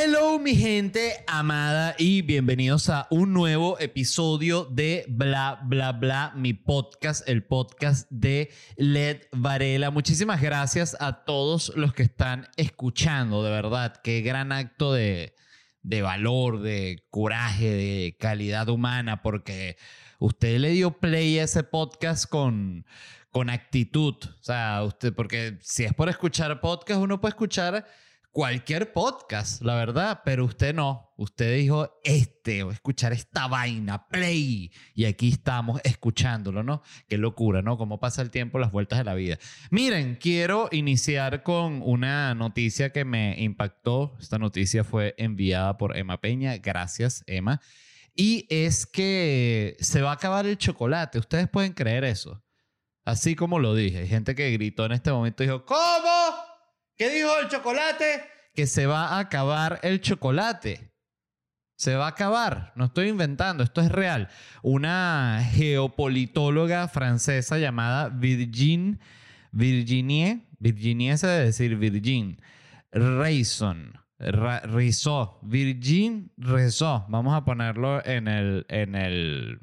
Hello mi gente amada y bienvenidos a un nuevo episodio de Bla Bla Bla, mi podcast, el podcast de Led Varela. Muchísimas gracias a todos los que están escuchando, de verdad, qué gran acto de, de valor, de coraje, de calidad humana, porque usted le dio play a ese podcast con, con actitud. O sea, usted, porque si es por escuchar podcast, uno puede escuchar cualquier podcast, la verdad, pero usted no. Usted dijo este, o escuchar esta vaina, play. Y aquí estamos escuchándolo, ¿no? Qué locura, ¿no? Cómo pasa el tiempo, las vueltas de la vida. Miren, quiero iniciar con una noticia que me impactó. Esta noticia fue enviada por Emma Peña. Gracias, Emma. Y es que se va a acabar el chocolate. Ustedes pueden creer eso. Así como lo dije. Hay gente que gritó en este momento y dijo, ¿cómo? ¿Qué dijo el chocolate? Que se va a acabar el chocolate. Se va a acabar. No estoy inventando, esto es real. Una geopolitóloga francesa llamada Virgin, Virginie, Virginie se debe decir Virgin, Rayson, Rizzo, Virgin Rizzo. Vamos a ponerlo en el, en el,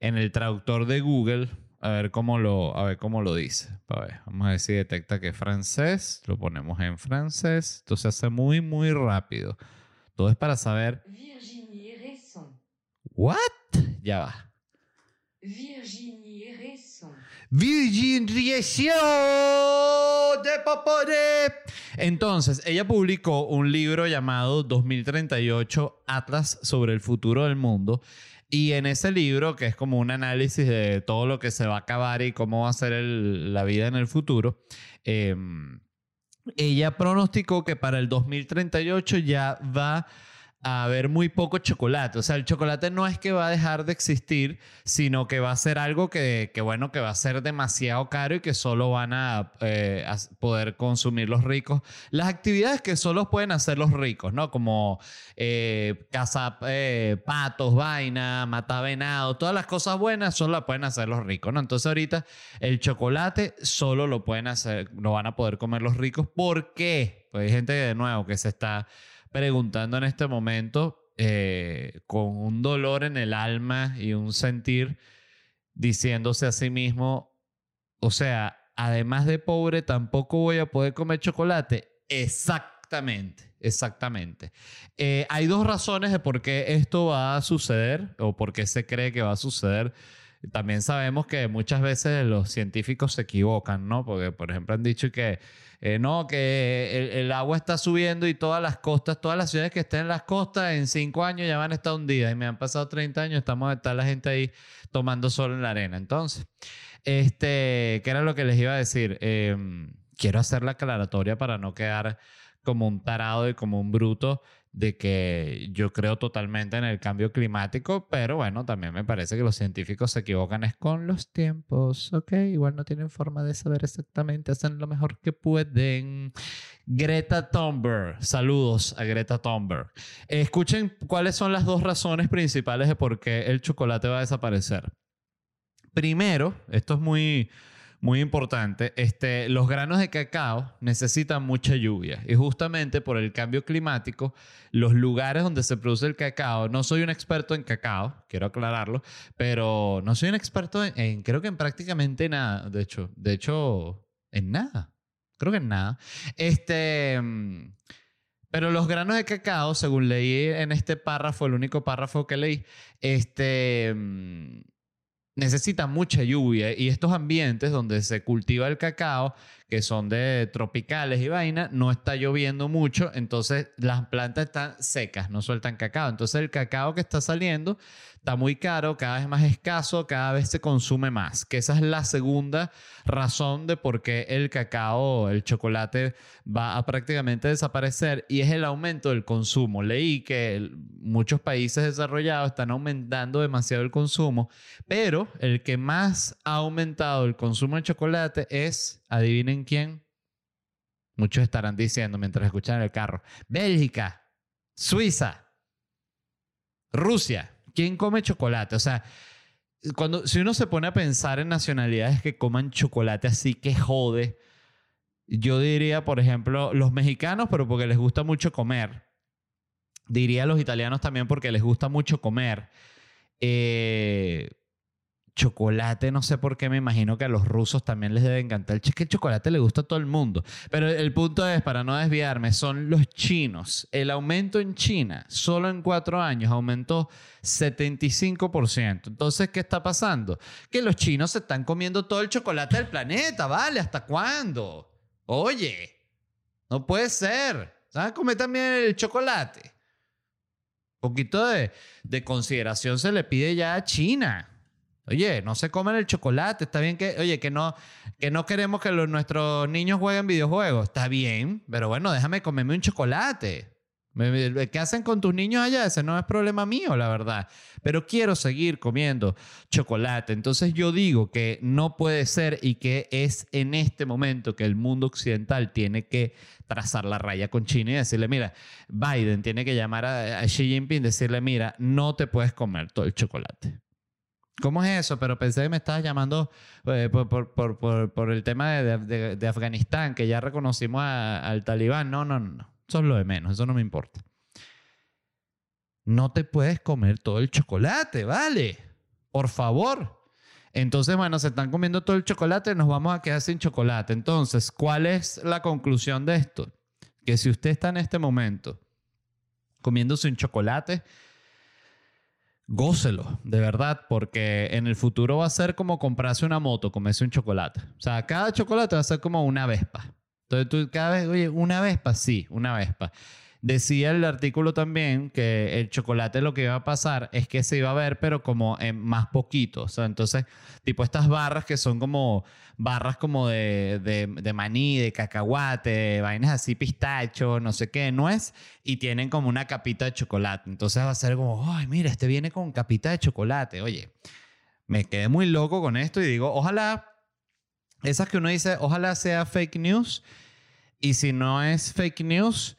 en el traductor de Google a ver cómo lo, a ver cómo lo dice. A ver, vamos a ver si detecta que es francés. Lo ponemos en francés. Esto se hace muy, muy rápido. Todo es para saber. Virginie Resson. ¿What? Ya va. Virginie Resson. Virginie de Papore. Entonces, ella publicó un libro llamado 2038 Atlas sobre el futuro del mundo y en ese libro, que es como un análisis de todo lo que se va a acabar y cómo va a ser la vida en el futuro, em, ella pronosticó que para el 2038 ya va a haber muy poco chocolate. O sea, el chocolate no es que va a dejar de existir, sino que va a ser algo que, bueno, que va a ser demasiado caro y que solo van a, eh, poder consumir los ricos. Las actividades que solo pueden hacer los ricos, ¿no? Como eh, cazar eh, patos, vaina, matar venado, todas las cosas buenas solo las pueden hacer los ricos, ¿no? Entonces ahorita el chocolate solo lo pueden hacer, lo van a poder comer los ricos. ¿Por qué? Pues hay gente de nuevo que se está preguntando en este momento eh, con un dolor en el alma y un sentir diciéndose a sí mismo, o sea, además de pobre, tampoco voy a poder comer chocolate. Exactamente, exactamente. Eh, hay dos razones de por qué esto va a suceder o por qué se cree que va a suceder. También sabemos que muchas veces los científicos se equivocan, ¿no? Porque, por ejemplo, han dicho que eh, no, que el, agua está subiendo y todas las costas, todas las ciudades que estén en las costas en cinco años ya van a estar hundidas. Y me han pasado 30 años, estamos está la gente ahí tomando sol en la arena. Entonces, este, ¿qué era lo que les iba a decir? Em, quiero hacer la aclaratoria para no quedar como un tarado y como un bruto de que yo creo totalmente en el cambio climático, pero bueno, también me parece que los científicos se equivocan es con los tiempos, ¿ok? Igual no tienen forma de saber exactamente, hacen lo mejor que pueden. Greta Thunberg, saludos a Greta Thunberg. escuchen cuáles son las dos razones principales de por qué el chocolate va a desaparecer. Primero, esto es muy muy importante, este, los granos de cacao necesitan mucha lluvia y justamente por el cambio climático, los lugares donde se produce el cacao, no soy un experto en cacao, quiero aclararlo, pero no soy un experto en, creo que en prácticamente nada, de hecho, de hecho, en nada, creo que en nada. Este... Pero los granos de cacao, según leí en este párrafo, el único párrafo que leí, este, necesita mucha lluvia y estos ambientes donde se cultiva el cacao, que son de tropicales y vaina, no está lloviendo mucho, entonces las plantas están secas, no sueltan cacao. Entonces el cacao que está saliendo está muy caro, cada vez más escaso, cada vez se consume más, que esa es la segunda razón de por qué el cacao, el chocolate va a prácticamente desaparecer y es el aumento del consumo. Leí que muchos países desarrollados están aumentando demasiado el consumo, pero el que más ha aumentado el consumo de chocolate es, adivinen quién, muchos estarán diciendo mientras escuchan el carro, Bélgica, Suiza, Rusia. ¿Quién come chocolate? O sea, cuando, si uno se pone a pensar en nacionalidades que coman chocolate así que jode, yo diría, por ejemplo, los mexicanos, pero porque les gusta mucho comer. diría los italianos también porque les gusta mucho comer. Eh, chocolate, no sé por qué, me imagino que a los rusos también les debe encantar. Es que el chocolate le gusta a todo el mundo. Pero el punto es, para no desviarme, son los chinos. El aumento en China, solo en cuatro años, aumentó 75%. Entonces, ¿qué está pasando? Que los chinos se están comiendo todo el chocolate del planeta, ¿vale? ¿Hasta cuándo? Oye, no puede ser. ¿Sabes comer también el chocolate? Un poquito de, de consideración se le pide ya a China. Oye, no se comen el chocolate, está bien que, oye, que no, que no queremos que nuestros niños jueguen videojuegos, está bien, pero bueno, déjame comerme un chocolate. ¿Qué hacen con tus niños allá? Ese no es problema mío, la verdad. Pero quiero seguir comiendo chocolate. Entonces yo digo que no puede ser y que es en este momento que el mundo occidental tiene que trazar la raya con China y decirle, mira, Biden tiene que llamar a, a Xi Jinping y decirle, mira, no te puedes comer todo el chocolate. ¿Cómo es eso? Pero pensé que me estabas llamando eh, por, por- por- por- el tema de, de- de Afganistán, que ya reconocimos al talibán. No, no, no. Eso es lo de menos. Eso no me importa. No te puedes comer todo el chocolate, ¿vale? Por favor. Entonces, bueno, se están comiendo todo el chocolate, nos vamos a quedar sin chocolate. Entonces, ¿cuál es la conclusión de esto? Que si usted está en este momento comiéndose un chocolate, gócelo, de verdad, porque en el futuro va a ser como comprarse una moto, comerse un chocolate. O sea, cada chocolate va a ser como una vespa. Entonces tú cada vez, oye, una vespa, sí, una vespa. Decía el artículo también que el chocolate lo que iba a pasar es que se iba a ver, pero como en más poquito. O sea, entonces, tipo estas barras que son como barras como de, de, maní, de cacahuate, vainas así, pistacho, no sé qué, nuez, y tienen como una capita de chocolate. Entonces va a ser como, ay, mira, este viene con capita de chocolate. Oye, me quedé muy loco con esto y digo, ojalá, esas que uno dice, ojalá sea fake news. Y si no es fake news,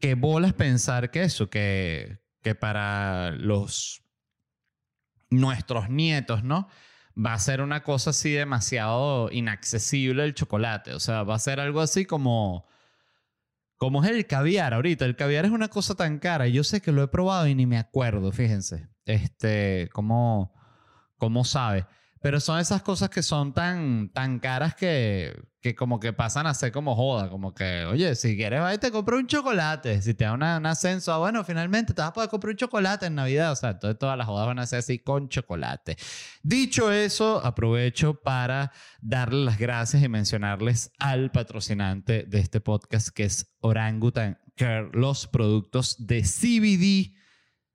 qué bolas pensar que eso, que, que para los nuestros nietos, ¿no? Va a ser una cosa así demasiado inaccesible el chocolate. O sea, va a ser algo así como, como es el caviar ahorita. El caviar es una cosa tan cara. Yo sé que lo he probado y ni me acuerdo, fíjense. Este, cómo, cómo sabe. Pero son esas cosas que son tan, tan caras que, que como que pasan a ser como joda. Como que, oye, si quieres, y te compro un chocolate. Si te da una- un ascenso, ah, bueno, finalmente te vas a poder comprar un chocolate en Navidad. O sea, entonces todas las jodas van a ser así con chocolate. Dicho eso, aprovecho para darle las gracias y mencionarles al patrocinante de este podcast, que es Orangutan Care, los productos de CBD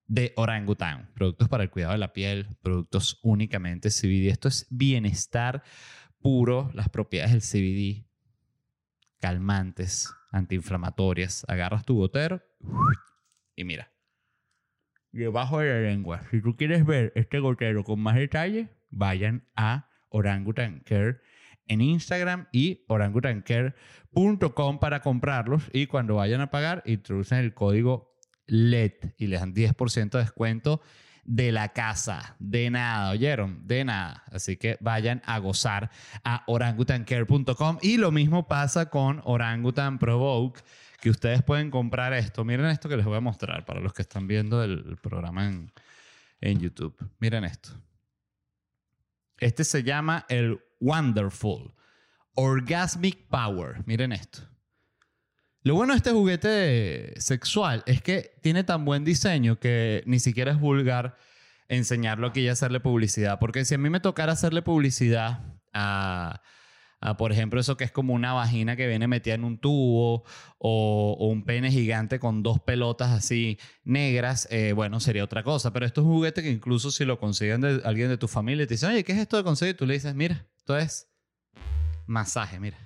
de Orangutan. Productos para el cuidado de la piel, productos únicamente CBD. Esto es bienestar puro, las propiedades del CBD, calmantes, antiinflamatorias. Agarras tu gotero y mira. Debajo de la lengua. Si tú quieres ver este gotero con más detalle, vayan a Orangutan Care en Instagram y orangutancare.com para comprarlos. Y cuando vayan a pagar, introducen el código LED y les dan 10% de descuento de la casa. De nada, ¿oyeron? De nada. Así que vayan a gozar a orangutancare.com. Y lo mismo pasa con Orangutan Provoke, que ustedes pueden comprar esto. Miren esto que les voy a mostrar para los que están viendo el, programa en, en YouTube. Miren esto. Este se llama el Wonderful Orgasmic Power. Miren esto. Lo bueno de este juguete sexual es que tiene tan buen diseño que ni siquiera es vulgar enseñarlo aquí y hacerle publicidad. Porque si a mí me tocara hacerle publicidad a, a, por ejemplo, eso que es como una vagina que viene metida en un tubo o, un pene gigante con dos pelotas así negras, eh, bueno, sería otra cosa. Pero esto es un juguete que incluso si lo consiguen de alguien de tu familia y te dice, oye, ¿qué es esto de conseguir? Tú le dices, mira, esto es masaje, mira.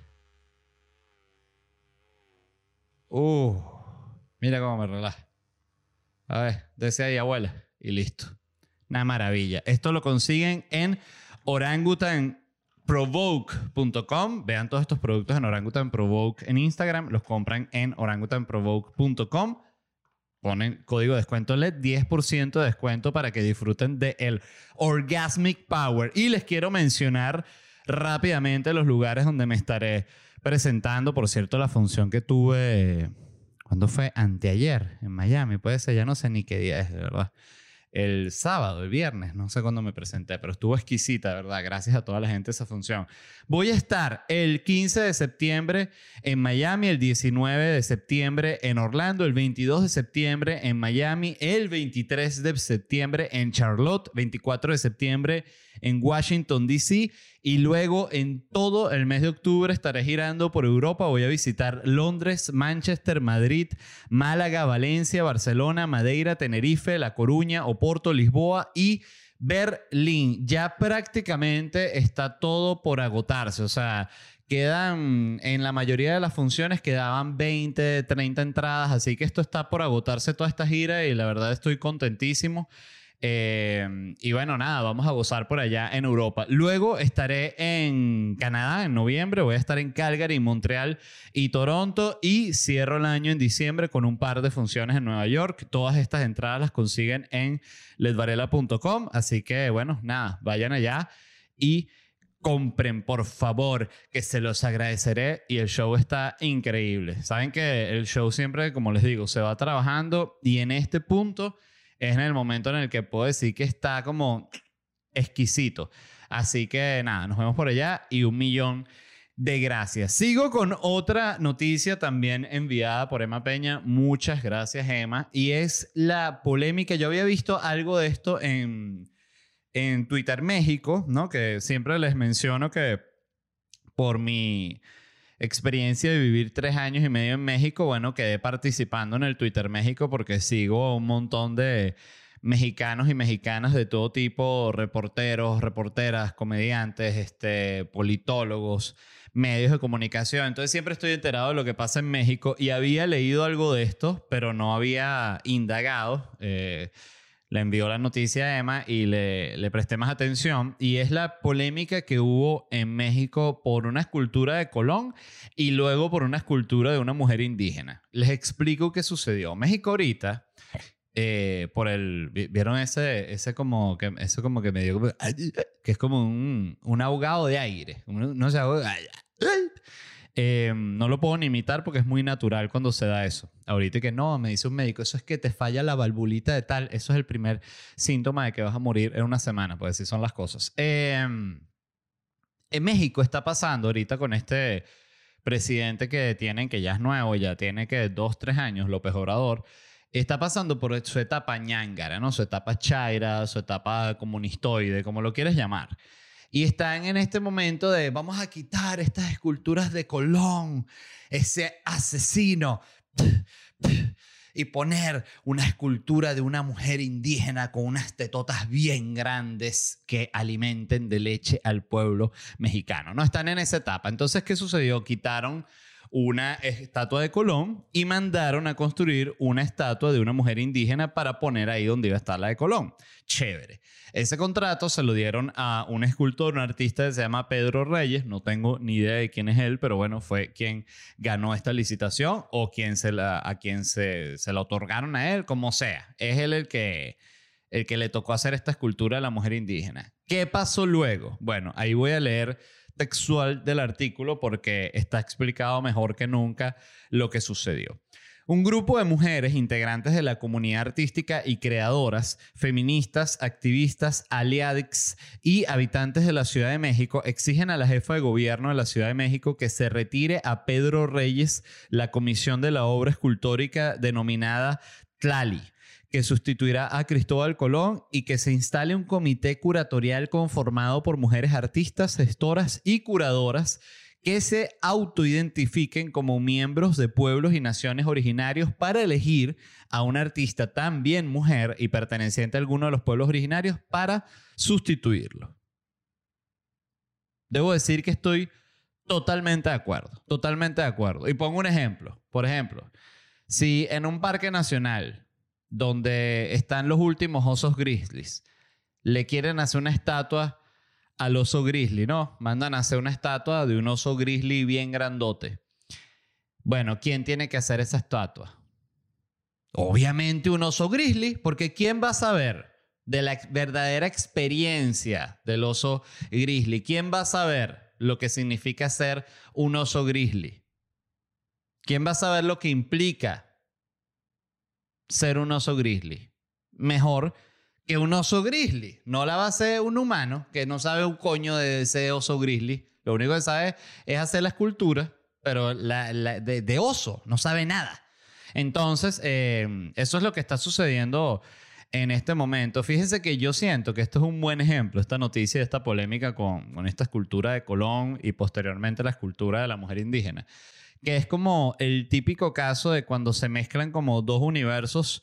Uh, mira cómo me relaja. A ver, desea ahí, abuela. Y listo. Una maravilla. Esto lo consiguen en orangutanprovoke.com. Vean todos estos productos en Orangutan Provoke en Instagram. Los compran en orangutanprovoke.com. Ponen código de descuento LED, 10% de descuento para que disfruten de el Orgasmic Power. Y les quiero mencionar rápidamente los lugares donde me estaré presentando. Por cierto, la función que tuve ¿Cuándo fue? Anteayer, en Miami. Puede ser, ya no sé ni qué día es, de verdad. El sábado, el viernes, no sé cuándo me presenté, pero estuvo exquisita, ¿verdad? Gracias a toda la gente esa función. Voy a estar el 15 de septiembre en Miami, el 19 de septiembre en Orlando, el 22 de septiembre en Miami, el 23 de septiembre en Charlotte, 24 de septiembre en Washington, D.C. Y luego en todo el mes de octubre estaré girando por Europa. Voy a visitar Londres, Manchester, Madrid, Málaga, Valencia, Barcelona, Madeira, Tenerife, La Coruña, Oporto, Lisboa y Berlín. Ya prácticamente está todo por agotarse. O sea, quedan en la mayoría de las funciones quedaban 20, 30 entradas. Así que esto está por agotarse toda esta gira y la verdad estoy contentísimo. Eh, y bueno, nada, vamos a gozar por allá en Europa. Luego estaré en Canadá en noviembre, voy a estar en Calgary, Montreal y Toronto y cierro el año en diciembre con un par de funciones en Nueva York. Todas estas entradas las consiguen en ledvarela.com, así que bueno, nada, vayan allá y compren, por favor, que se los agradeceré y el show está increíble. Saben que el show siempre, como les digo, se va trabajando y en este punto es en el momento en el que puedo decir que está como exquisito. Así que nada, nos vemos por allá y un millón de gracias. Sigo con otra noticia también enviada por Emma Peña. Muchas gracias, Emma. Y es la polémica. Yo había visto algo de esto en, en Twitter México, ¿no? Que siempre les menciono que por mi experiencia de vivir tres años y medio en México, bueno, quedé participando en el Twitter México porque sigo a un montón de mexicanos y mexicanas de todo tipo, reporteros, reporteras, comediantes, este, politólogos, medios de comunicación. Entonces siempre estoy enterado de lo que pasa en México y había leído algo de esto, pero no había indagado. Eh, le envió la noticia a Emma y le, le, presté más atención. Y es la polémica que hubo en México por una escultura de Colón y luego por una escultura de una mujer indígena. Les explico qué sucedió. México ahorita, eh, por el... ¿Vieron ese, ese como que, eso como que me dio... Que es como un, un ahogado de aire. No se ahoga... Eh, no lo puedo ni imitar porque es muy natural cuando se da eso. Ahorita que no, me dice un médico, eso es que te falla la valvulita de tal, eso es el primer síntoma de que vas a morir en una semana, pues así son las cosas. Eh, en México está pasando ahorita con este presidente que tienen, que ya es nuevo, ya tiene que dos, tres años, López Obrador, está pasando por su etapa ñángara, ¿no? Su etapa chaira, su etapa comunistoide, como lo quieres llamar. Y están en este momento de vamos a quitar estas esculturas de Colón, ese asesino, y poner una escultura de una mujer indígena con unas tetotas bien grandes que alimenten de leche al pueblo mexicano. No están en esa etapa. Entonces, ¿qué sucedió? Quitaron una estatua de Colón y mandaron a construir una estatua de una mujer indígena para poner ahí donde iba a estar la de Colón. Chévere. Ese contrato se lo dieron a un escultor, un artista que se llama Pedro Reyes. No tengo ni idea de quién es él, pero bueno, fue quien ganó esta licitación o quien se la, a quien se, se la otorgaron a él, como sea. Es él el que, el que le tocó hacer esta escultura a la mujer indígena. ¿Qué pasó luego? Bueno, ahí voy a leer textual del artículo porque está explicado mejor que nunca lo que sucedió. Un grupo de mujeres integrantes de la comunidad artística y creadoras, feministas, activistas, aliadix y habitantes de la Ciudad de México exigen a la jefa de gobierno de la Ciudad de México que se retire a Pedro Reyes la comisión de la obra escultórica denominada Tlali que sustituirá a Cristóbal Colón y que se instale un comité curatorial conformado por mujeres artistas, gestoras y curadoras que se autoidentifiquen como miembros de pueblos y naciones originarios para elegir a un artista también mujer y perteneciente a alguno de los pueblos originarios para sustituirlo. Debo decir que estoy totalmente de acuerdo, totalmente de acuerdo. Y pongo un ejemplo. Por ejemplo, si en un parque nacional donde están los últimos osos grizzlies le quieren hacer una estatua al oso grizzly, ¿no? Mandan a hacer una estatua de un oso grizzly bien grandote. Bueno, ¿quién tiene que hacer esa estatua? Obviamente un oso grizzly, porque ¿quién va a saber de la verdadera experiencia del oso grizzly? ¿Quién va a saber lo que significa ser un oso grizzly? ¿Quién va a saber lo que implica ser un oso grizzly. Mejor que un oso grizzly. No la va a hacer un humano que no sabe un coño de ese oso grizzly. Lo único que sabe es hacer la escultura, pero de, oso, no sabe nada. Entonces, eh, eso es lo que está sucediendo en este momento. Fíjense que yo siento que esto es un buen ejemplo, esta noticia, esta polémica con, con esta escultura de Colón y posteriormente la escultura de la mujer indígena, que es como el típico caso de cuando se mezclan como dos universos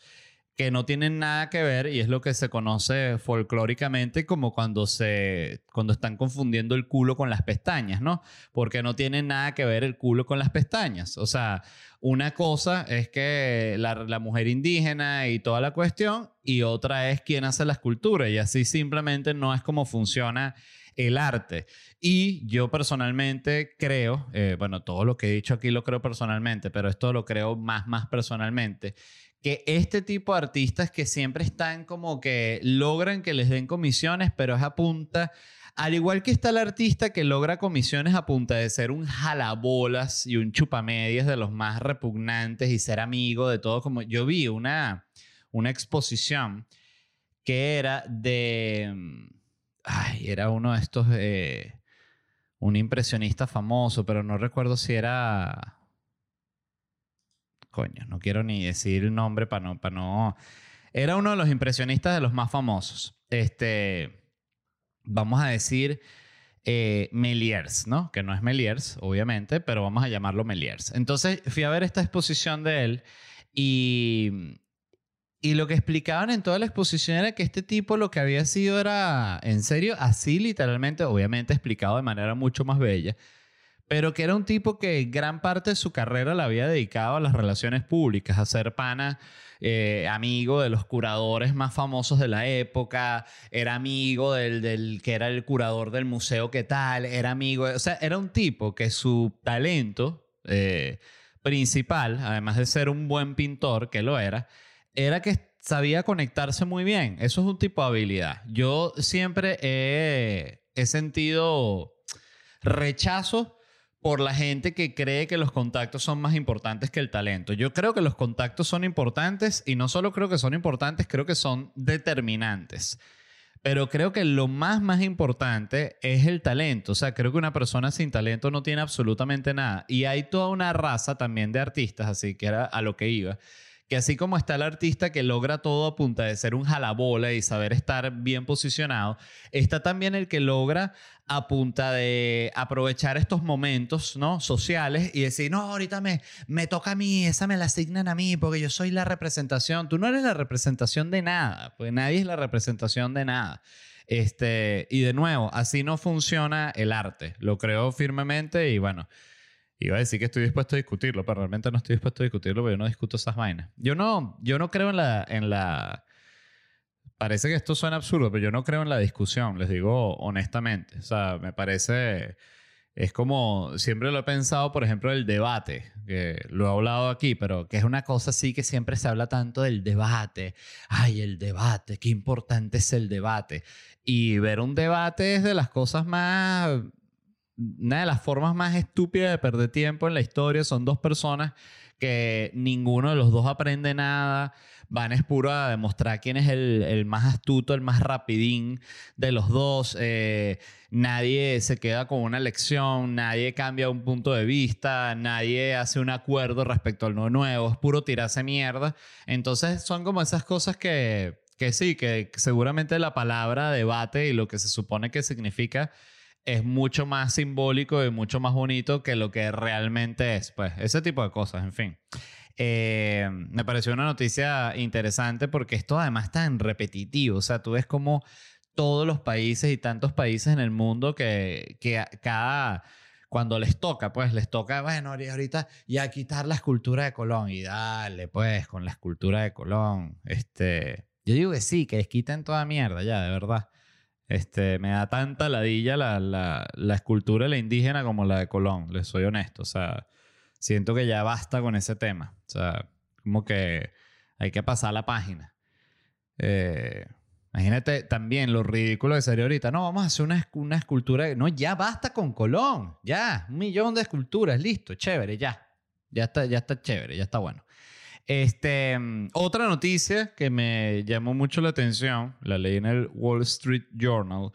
que no tienen nada que ver y es lo que se conoce folclóricamente como cuando se cuando están confundiendo el culo con las pestañas, ¿no? Porque no tiene nada que ver el culo con las pestañas. O sea, una cosa es que la, mujer indígena y toda la cuestión y otra es quién hace la escultura y así simplemente no es como funciona el arte. Y yo personalmente creo, eh, bueno, todo lo que he dicho aquí lo creo personalmente, pero esto lo creo más, más personalmente, que este tipo de artistas que siempre están como que logran que les den comisiones, pero es a punta, al igual que está el artista que logra comisiones a punta de ser un jalabolas y un chupamedias de los más repugnantes y ser amigo de todo, como yo vi una, una exposición que era de, mm, era uno de estos, eh, un impresionista famoso, pero no recuerdo si era coño, no quiero ni decir el nombre para no, no. Era uno de los impresionistas de los más famosos. Este, vamos a decir eh, Méliès, ¿no? Que no es Méliès, obviamente, pero vamos a llamarlo Méliès. Entonces fui a ver esta exposición de él y, y lo que explicaban en toda la exposición era que este tipo lo que había sido era, en serio, así literalmente, obviamente explicado de manera mucho más bella, pero que era un tipo que gran parte de su carrera la había dedicado a las relaciones públicas, a ser pana, eh, amigo de los curadores más famosos de la época, era amigo del, del que era el curador del museo que tal, era amigo, o sea, era un tipo que su talento eh, principal, además de ser un buen pintor, que lo era, era que sabía conectarse muy bien. Eso es un tipo de habilidad. Yo siempre he, he sentido rechazo por la gente que cree que los contactos son más importantes que el talento. Yo creo que los contactos son importantes y no solo creo que son importantes, creo que son determinantes. Pero creo que lo más, más importante es el talento. O sea, creo que una persona sin talento no tiene absolutamente nada. Y hay toda una raza también de artistas, así que era a lo que iba, que así como está el artista que logra todo a punta de ser un jalabola y saber estar bien posicionado, está también el que logra a punta de aprovechar estos momentos ¿no? sociales y decir, no, ahorita me, me toca a mí, esa me la asignan a mí porque yo soy la representación. Tú no eres la representación de nada, porque nadie es la representación de nada. Este, y de nuevo, así no funciona el arte. Lo creo firmemente y bueno, iba a decir que estoy dispuesto a discutirlo, pero realmente no estoy dispuesto a discutirlo porque yo no discuto esas vainas. Yo no, yo no creo en la, en la... Parece que esto suena absurdo, pero yo no creo en la discusión, les digo honestamente. O sea, me parece... Es como, siempre lo he pensado, por ejemplo, el debate, que lo he hablado aquí, pero que es una cosa así que siempre se habla tanto del debate. Ay, el debate, qué importante es el debate. Y ver un debate es de las cosas más, una de las formas más estúpidas de perder tiempo en la historia. Son dos personas que ninguno de los dos aprende nada. Van es puro a demostrar quién es el, el más astuto, el más rapidín de los dos. Eh, nadie se queda con una lección, nadie cambia un punto de vista, nadie hace un acuerdo respecto al nuevo. Es puro tirarse mierda. Entonces son como esas cosas que, que sí, que seguramente la palabra debate y lo que se supone que significa es mucho más simbólico y mucho más bonito que lo que realmente es. Pues ese tipo de cosas, en fin. Eh, me pareció una noticia interesante porque esto además en repetitivo. O sea, tú ves como todos los países y tantos países en el mundo que, que cada... Cuando les toca, pues les toca, bueno, ahorita ya quitar la escultura de Colón y dale, pues, con la escultura de Colón. Este, yo digo que sí, que quiten toda mierda ya, de verdad. Este, me da tanta ladilla la, la, escultura de la indígena como la de Colón, les soy honesto. O sea, siento que ya basta con ese tema. O sea, como que hay que pasar la página. Eh, imagínate también lo ridículo que sería ahorita. No, vamos a hacer una, una escultura. No, ya basta con Colón. Ya, un millón de esculturas, listo, chévere, ya. Ya está, ya está chévere, ya está bueno. Este, mm, otra noticia que me llamó mucho la atención, la leí en el Wall Street Journal,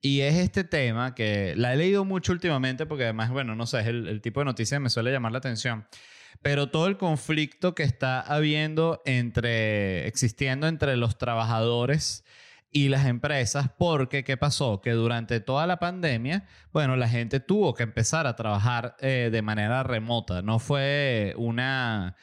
y es este tema que la he leído mucho últimamente porque además, bueno, no sé, es el, el tipo de noticia que me suele llamar la atención. Pero todo el conflicto que está habiendo entre, existiendo entre los trabajadores y las empresas, porque ¿qué pasó? Que durante toda la pandemia, bueno, la gente tuvo que empezar a trabajar eh, de manera remota. No fue una...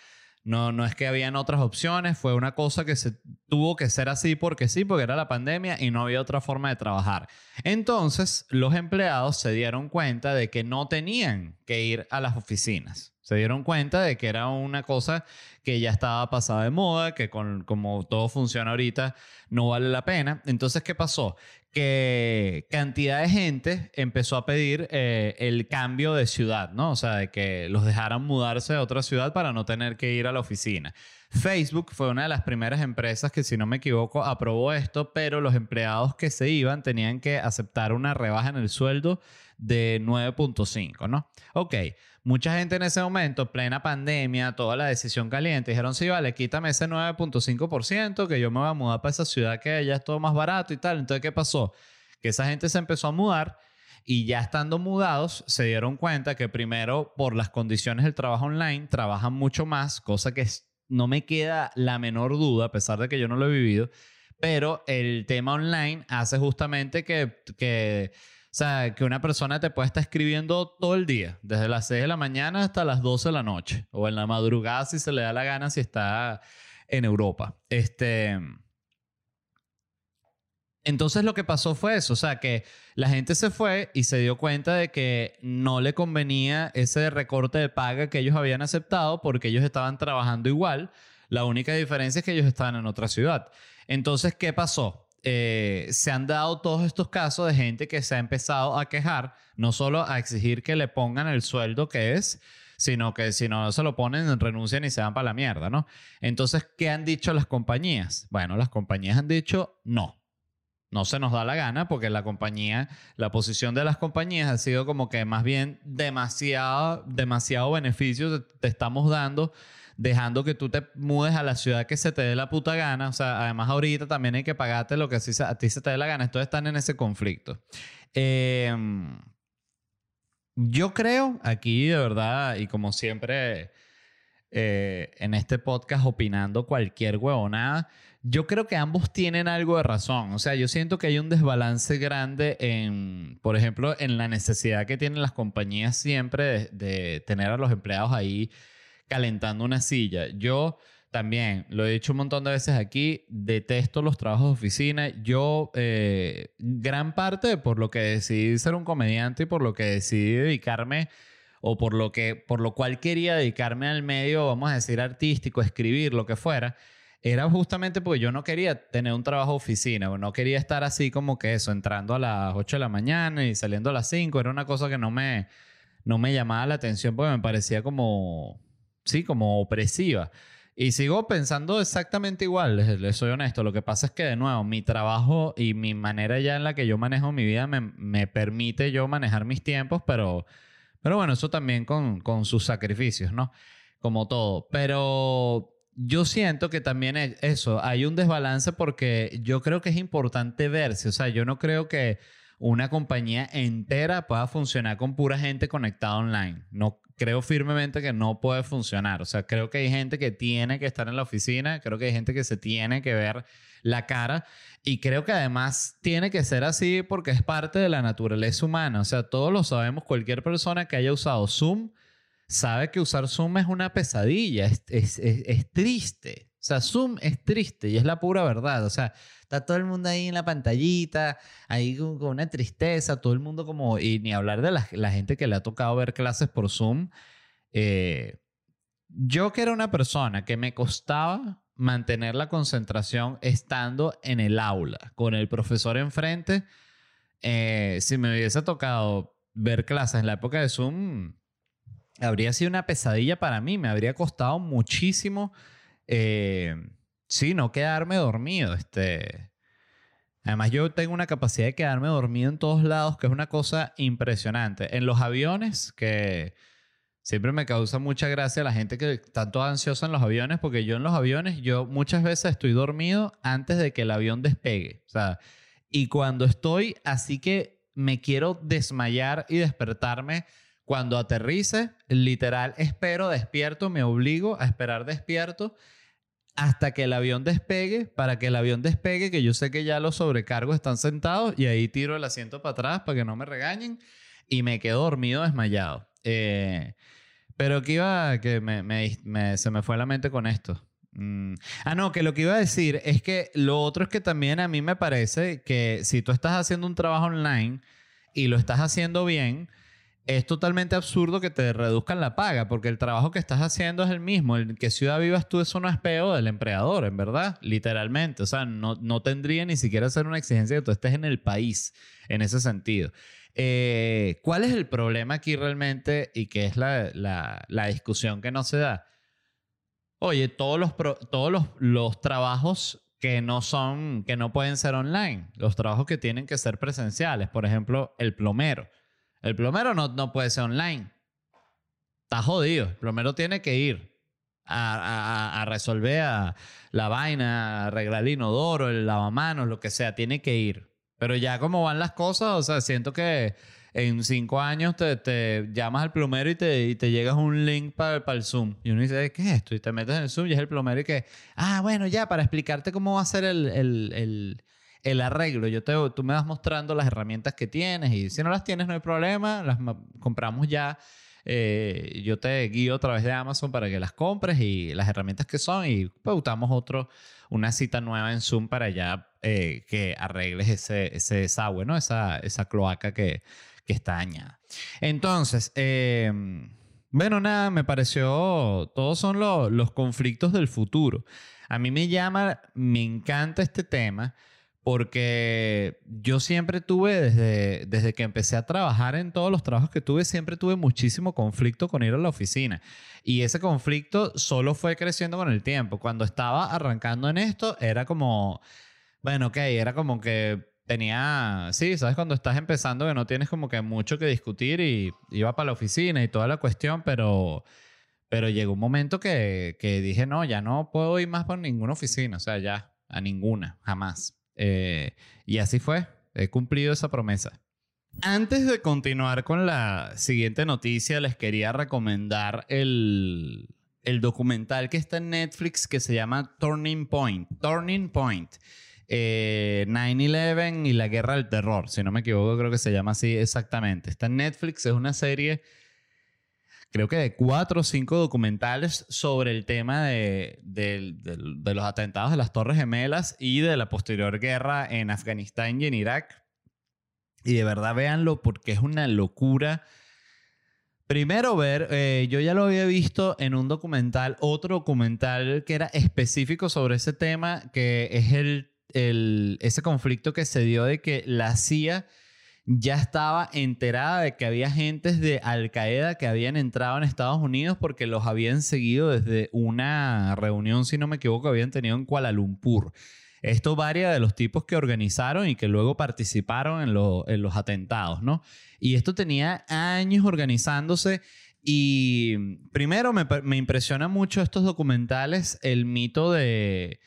No, no es que habían otras opciones, fue una cosa que se tuvo que ser así porque sí, porque era la pandemia y no había otra forma de trabajar. Entonces, los empleados se dieron cuenta de que no tenían que ir a las oficinas. Se dieron cuenta de que era una cosa que ya estaba pasada de moda, que con, como todo funciona ahorita no vale la pena. Entonces, ¿qué pasó? Que cantidad de gente empezó a pedir eh, el cambio de ciudad, ¿no? O sea, de que los dejaran mudarse a otra ciudad para no tener que ir a la oficina. Facebook fue una de las primeras empresas que, si no me equivoco, aprobó esto, pero los empleados que se iban tenían que aceptar una rebaja en el sueldo de 9.5, ¿no? Ok, mucha gente en ese momento, plena pandemia, toda la decisión caliente, dijeron, sí, vale, quítame ese 9.5%, que yo me voy a mudar para esa ciudad que ya es todo más barato y tal. Entonces, ¿qué pasó? Que esa gente se empezó a mudar y ya estando mudados se dieron cuenta que primero, por las condiciones del trabajo online, trabajan mucho más, cosa que no me queda la menor duda, a pesar de que yo no lo he vivido, pero el tema online hace justamente que... que o sea, que una persona te puede estar escribiendo todo el día, desde las 6 de la mañana hasta las 12 de la noche, o en la madrugada si se le da la gana, si está en Europa. Este. Entonces lo que pasó fue eso, o sea, que la gente se fue y se dio cuenta de que no le convenía ese recorte de paga que ellos habían aceptado porque ellos estaban trabajando igual. La única diferencia es que ellos estaban en otra ciudad. Entonces, ¿qué pasó? Eh, se han dado todos estos casos de gente que se ha empezado a quejar, no solo a exigir que le pongan el sueldo que es, sino que si no se lo ponen, renuncian y se van para la mierda, ¿no? Entonces, ¿qué han dicho las compañías? Bueno, las compañías han dicho no. No se nos da la gana porque la compañía, la posición de las compañías ha sido como que más bien demasiado, demasiado beneficio te estamos dando dejando que tú te mudes a la ciudad que se te dé la puta gana. O sea, además ahorita también hay que pagarte lo que a ti se te dé la gana. Entonces están en ese conflicto. Em, yo creo aquí de verdad, y como siempre eh, en este podcast opinando cualquier huevonada, yo creo que ambos tienen algo de razón. O sea, yo siento que hay un desbalance grande en, por ejemplo, en la necesidad que tienen las compañías siempre de tener a los empleados ahí calentando una silla. Yo también, lo he dicho un montón de veces aquí, detesto los trabajos de oficina. Yo, eh, gran parte por lo que decidí ser un comediante y por lo que decidí dedicarme o por lo, que, por lo cual quería dedicarme al medio, vamos a decir, artístico, escribir, lo que fuera, era justamente porque yo no quería tener un trabajo oficina, no quería estar así como que eso, entrando a las 8 de la mañana y saliendo a las 5, era una cosa que no me, no me llamaba la atención porque me parecía como, sí, como opresiva. Y sigo pensando exactamente igual, les, soy honesto. Lo que pasa es que, de nuevo, mi trabajo y mi manera ya en la que yo manejo mi vida me, me permite yo manejar mis tiempos, pero, pero bueno, eso también con, con sus sacrificios, ¿no? Como todo. Pero yo siento que también es eso, hay un desbalance porque yo creo que es importante verse. O sea, yo no creo que una compañía entera pueda funcionar con pura gente conectada online. No, creo firmemente que no puede funcionar. O sea, creo que hay gente que tiene que estar en la oficina, creo que hay gente que se tiene que ver la cara y creo que además tiene que ser así porque es parte de la naturaleza humana. O sea, todos lo sabemos, cualquier persona que haya usado Zoom sabe que usar Zoom es una pesadilla, es, es, es triste. O sea, Zoom es triste y es la pura verdad. O sea, Está todo el mundo ahí en la pantallita, ahí con, una tristeza, todo el mundo como, y ni hablar de la, gente que le ha tocado ver clases por Zoom. Eh, yo que era una persona que me costaba mantener la concentración estando en el aula, con el profesor enfrente, eh, si me hubiese tocado ver clases en la época de Zoom, habría sido una pesadilla para mí, me habría costado muchísimo. Eh, Sí, no quedarme dormido. Este... Además, yo tengo una capacidad de quedarme dormido en todos lados, que es una cosa impresionante. En los aviones, que Siempre me causa mucha gracia la gente que está toda ansiosa en los aviones, porque yo en los aviones, yo muchas veces estoy dormido antes de que el avión despegue. O sea, y cuando estoy así que me quiero desmayar y despertarme cuando aterrice, literal, espero despierto, me obligo a esperar despierto hasta que el avión despegue, para que el avión despegue, que yo sé que ya los sobrecargos están sentados y ahí tiro el asiento para atrás para que no me regañen y me quedo dormido desmayado. Eh, pero que iba, que me, me- me- se me fue la mente con esto. Mm. Ah, no, que lo que iba a decir es que lo otro es que también a mí me parece que si tú estás haciendo un trabajo online y lo estás haciendo bien, es totalmente absurdo que te reduzcan la paga, porque el trabajo que estás haciendo es el mismo. El que ciudad vivas tú, eso no es peo del empleador, en verdad, literalmente. O sea, no, no tendría ni siquiera ser una exigencia que tú estés en el país en ese sentido. Eh, ¿Cuál es el problema aquí realmente y qué es la, la- la discusión que no se da? Oye, todos los, pro- todos los, los trabajos que no son, que no pueden ser online, los trabajos que tienen que ser presenciales, por ejemplo, el plomero. El plomero no, no puede ser online. Está jodido. El plomero tiene que ir a, a- resolver la vaina, a arreglar el inodoro, el lavamanos, lo que sea. Tiene que ir. Pero ya como van las cosas, o sea, siento que en cinco años te, te llamas al plomero y te, y te llegas un link para el Zoom. Y uno dice, ¿qué es esto? Y te metes en el Zoom y es el plomero y que, ah, bueno, ya, para explicarte cómo va a ser el, el, el arreglo. Yo te, tú me vas mostrando las herramientas que tienes y si no las tienes no hay problema, las compramos ya. Eh, yo te guío a través de Amazon para que las compres y las herramientas que son y pautamos otro, una cita nueva en Zoom para ya eh, que arregles ese, ese desagüe, ¿no? Esa, esa cloaca que, que está dañada. Entonces, eh, bueno, nada, me pareció, todos son lo- los conflictos del futuro. A mí me llama, me encanta este tema porque yo siempre tuve, desde, desde que empecé a trabajar en todos los trabajos que tuve, siempre tuve muchísimo conflicto con ir a la oficina. Y ese conflicto solo fue creciendo con el tiempo. Cuando estaba arrancando en esto, era como, bueno, ok, era como que tenía, sí, sabes, cuando estás empezando que no tienes como que mucho que discutir y iba para la oficina y toda la cuestión, pero, pero llegó un momento que, que dije, no, ya no puedo ir más por ninguna oficina, o sea, ya, a ninguna, jamás. Eh, y así fue, he cumplido esa promesa. Antes de continuar con la siguiente noticia, les quería recomendar el, el documental que está en Netflix que se llama Turning Point. Turning Point. Eh, 9-11 y la guerra del terror, si no me equivoco, creo que se llama así exactamente. Está en Netflix, es una serie, creo que de cuatro o cinco documentales sobre el tema de, de los atentados de las Torres Gemelas y de la posterior guerra en Afganistán y en Irak. Y de verdad véanlo porque es una locura. Primero ver, eh, yo ya lo había visto en un documental, otro documental que era específico sobre ese tema, que es el, el- ese conflicto que se dio de que la CIA ya estaba enterada de que había agentes de Al Qaeda que habían entrado en Estados Unidos porque los habían seguido desde una reunión, si no me equivoco, habían tenido en Kuala Lumpur. Esto varía de los tipos que organizaron y que luego participaron en los atentados, ¿no? Y esto tenía años organizándose y primero me, me impresiona mucho estos documentales el mito de,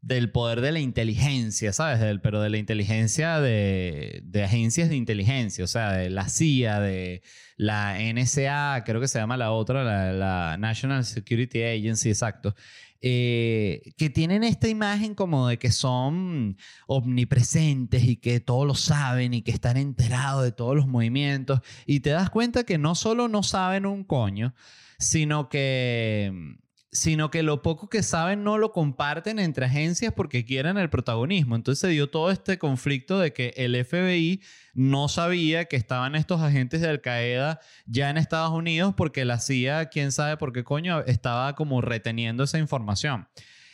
del poder de la inteligencia, ¿sabes? Del- pero de la inteligencia de, agencias de inteligencia, o sea, de la CIA, de la NSA, creo que se llama la otra, la, National Security Agency, exacto. eh, que tienen esta imagen como de que son omnipresentes y que todo lo saben y que están enterados de todos los movimientos. Y te das cuenta que no solo no saben un coño, sino que sino que lo poco que saben no lo comparten entre agencias porque quieren el protagonismo. Entonces se dio todo este conflicto de que el FBI no sabía que estaban estos agentes de Al Qaeda ya en Estados Unidos porque la CIA, quién sabe por qué coño, estaba como reteniendo esa información.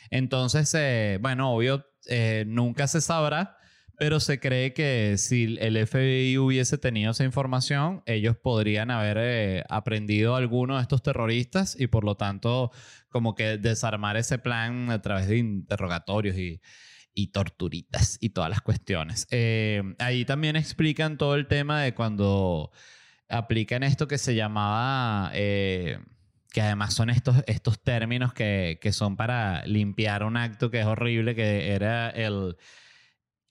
Entonces, eh, bueno, obvio, eh, nunca se sabrá, pero se cree que si el FBI hubiese tenido esa información, ellos podrían haber eh, aprendido alguno de estos terroristas y por lo tanto como que desarmar ese plan a través de interrogatorios y, y torturitas y todas las cuestiones. Eh, ahí también explican todo el tema de cuando aplican esto que se llamaba, eh, que además son estos, estos términos que, que son para limpiar un acto que es horrible, que era el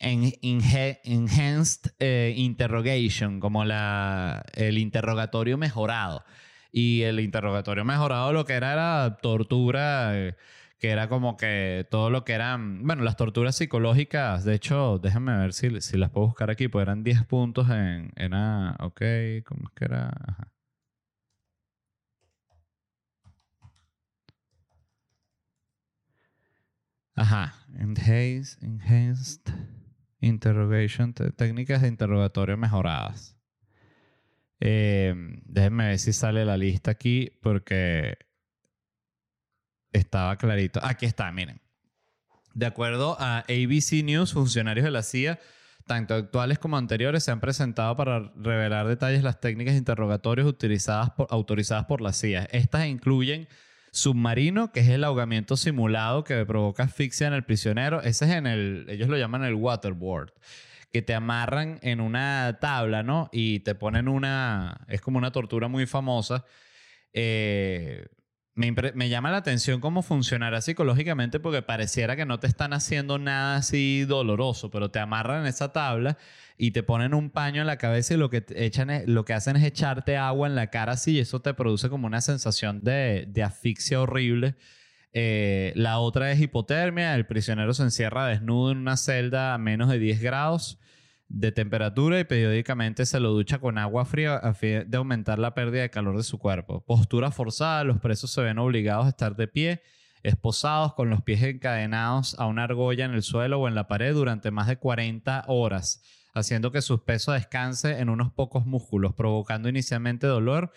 enhanced eh, interrogation, como la, el interrogatorio mejorado. Y el interrogatorio mejorado lo que era era tortura, eh, que era como que todo lo que eran, bueno, las torturas psicológicas, de hecho, déjenme ver si, si las puedo buscar aquí, pues eran 10 puntos en, era, ok, ¿cómo es que era? Ajá. Ajá, enhanced, enhanced interrogation, te- técnicas de interrogatorio mejoradas. Eh, déjenme ver si sale la lista aquí porque estaba clarito. Aquí está, miren. De acuerdo a ABC News, funcionarios de la CIA, tanto actuales como anteriores, se han presentado para revelar detalles de las técnicas de interrogatorios utilizadas por, autorizadas por la CIA. Estas incluyen submarino, que es el ahogamiento simulado que provoca asfixia en el prisionero. Ese es en el, ellos lo llaman el waterboard, que te amarran en una tabla, ¿no? Y te ponen una, es como una tortura muy famosa. Eh, me, me llama la atención cómo funcionará psicológicamente porque pareciera que no te están haciendo nada así doloroso, pero te amarran en esa tabla y te ponen un paño en la cabeza y lo que, echan lo que hacen es echarte agua en la cara así y eso te produce como una sensación de, de asfixia horrible. Eh, la otra es hipotermia, el prisionero se encierra desnudo en una celda a menos de 10 grados de temperatura y periódicamente se lo ducha con agua fría a fin de aumentar la pérdida de calor de su cuerpo. Postura forzada, los presos se ven obligados a estar de pie, esposados con los pies encadenados a una argolla en el suelo o en la pared durante más de 40 horas, haciendo que su peso descanse en unos pocos músculos, provocando inicialmente dolor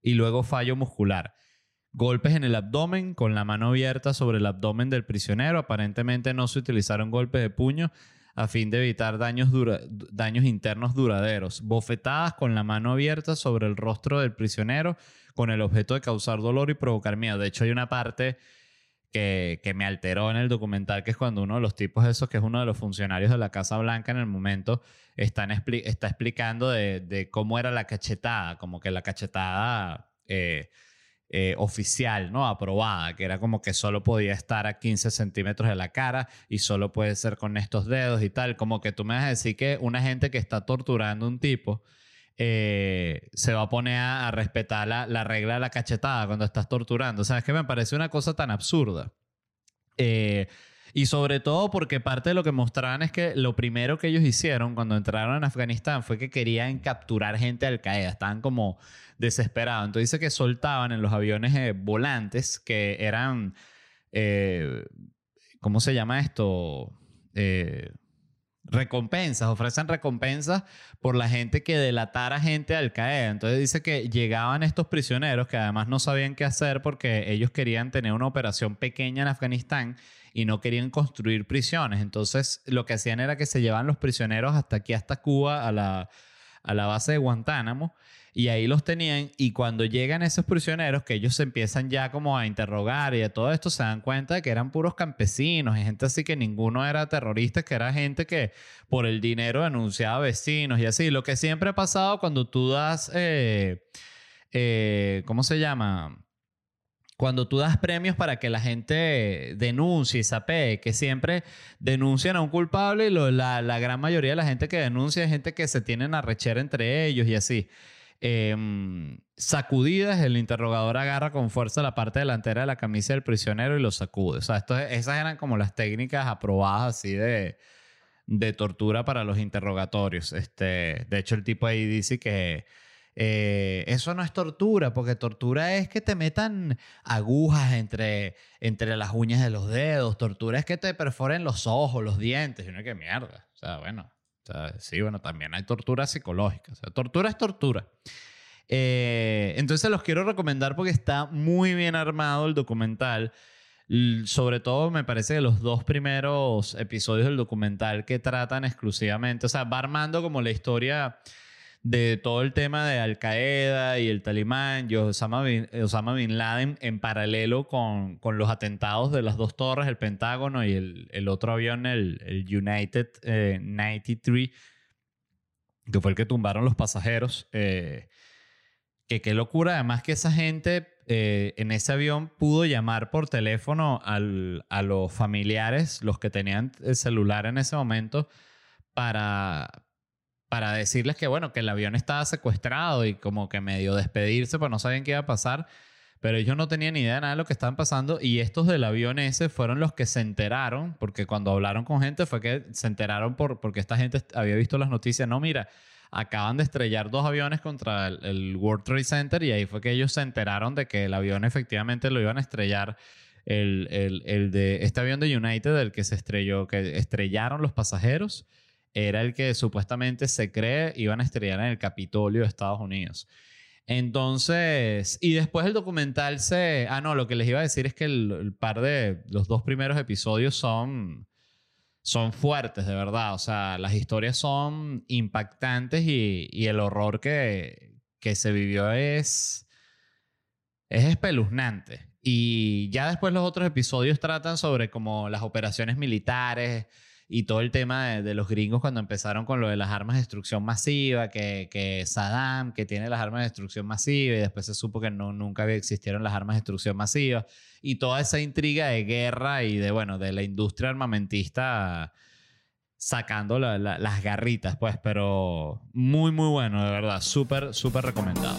y luego fallo muscular. Golpes en el abdomen con la mano abierta sobre el abdomen del prisionero. Aparentemente no se utilizaron golpes de puño a fin de evitar daños, daños internos duraderos. Bofetadas con la mano abierta sobre el rostro del prisionero con el objeto de causar dolor y provocar miedo. De hecho, hay una parte que, que me alteró en el documental, que es cuando uno de los tipos esos, que es uno de los funcionarios de la Casa Blanca en el momento, están está explicando de, de cómo era la cachetada, como que la cachetada eh, eh, oficial, ¿no? Aprobada, que era como que solo podía estar a 15 centímetros de la cara y solo puede ser con estos dedos y tal. Como que tú me vas a decir que una gente que está torturando a un tipo eh, se va a poner a, respetar la, la regla de la cachetada cuando estás torturando. O sea, es que me parece una cosa tan absurda. Eh, y sobre todo porque parte de lo que mostraban es que lo primero que ellos hicieron cuando entraron en Afganistán fue que querían capturar gente de Al Qaeda. Estaban como desesperados. Entonces dice que soltaban en los aviones eh, volantes que eran, eh, ¿cómo se llama esto? Eh, recompensas, ofrecen recompensas por la gente que delatara gente de Al Qaeda. Entonces dice que llegaban estos prisioneros que además no sabían qué hacer porque ellos querían tener una operación pequeña en Afganistán y no querían construir prisiones. Entonces lo que hacían era que se llevaban los prisioneros hasta aquí, hasta Cuba, a la, a la base de Guantánamo. Y ahí los tenían y cuando llegan esos prisioneros, que ellos se empiezan ya como a interrogar y de todo esto, se dan cuenta de que eran puros campesinos y gente así que ninguno era terrorista, que era gente que por el dinero denunciaba vecinos y así. Lo que siempre ha pasado cuando tú das, eh, eh, ¿cómo se llama? Cuando tú das premios para que la gente denuncie y sapee, que siempre denuncian a un culpable y la gran mayoría de la gente que denuncia es gente que se tienen a rechera entre ellos y así. Em, sacudidas, el interrogador agarra con fuerza la parte delantera de la camisa del prisionero y lo sacude. O sea, esto- esas eran como las técnicas aprobadas así de, de tortura para los interrogatorios. Este, de hecho, el tipo ahí dice que eh, eso no es tortura, porque tortura es que te metan agujas entre, entre las uñas de los dedos. Tortura es que te perforen los ojos, los dientes. Y uno que mierda. O sea, bueno. Sí, bueno, también hay tortura psicológica. O sea, tortura es tortura. Eh, entonces los quiero recomendar porque está muy bien armado el documental. Sobre todo me parece que los dos primeros episodios del documental que tratan exclusivamente, o sea, va armando como la historia de todo el tema de Al Qaeda y el Talibán y Osama Bin, Laden en paralelo con, con los atentados de las dos torres, el Pentágono y el, el otro avión, el, el United eh, 93, que fue el que tumbaron los pasajeros. eh, que qué locura, además que esa gente eh, en ese avión pudo llamar por teléfono al- a los familiares, los que tenían el celular en ese momento, para, para decirles que, bueno, que el avión estaba secuestrado y como que medio despedirse, pues no sabían qué iba a pasar. Pero ellos no tenían ni idea de nada de lo que estaban pasando y estos del avión ese fueron los que se enteraron, porque cuando hablaron con gente fue que se enteraron por, porque esta gente había visto las noticias, no, mira, acaban de estrellar dos aviones contra el, el World Trade Center y ahí fue que ellos se enteraron de que el avión efectivamente lo iban a estrellar. El, el- el de este avión de United, el que se estrelló, que estrellaron los pasajeros, era el que supuestamente se cree iban a estrellar en el Capitolio de Estados Unidos. Entonces, y después el documental se... Ah, no, lo que les iba a decir es que el, par de los dos primeros episodios son, son fuertes, de verdad. O sea, las historias son impactantes y, y el horror que, que se vivió es, es espeluznante. Y ya después los otros episodios tratan sobre como las operaciones militares y todo el tema de, los gringos cuando empezaron con lo de las armas de destrucción masiva, que, que Saddam, que tiene las armas de destrucción masiva, y después se supo que no, nunca existieron las armas de destrucción masiva, y toda esa intriga de guerra y de, bueno, de la industria armamentista sacando la- las garritas, pues, pero muy, muy bueno, de verdad, súper, súper recomendado.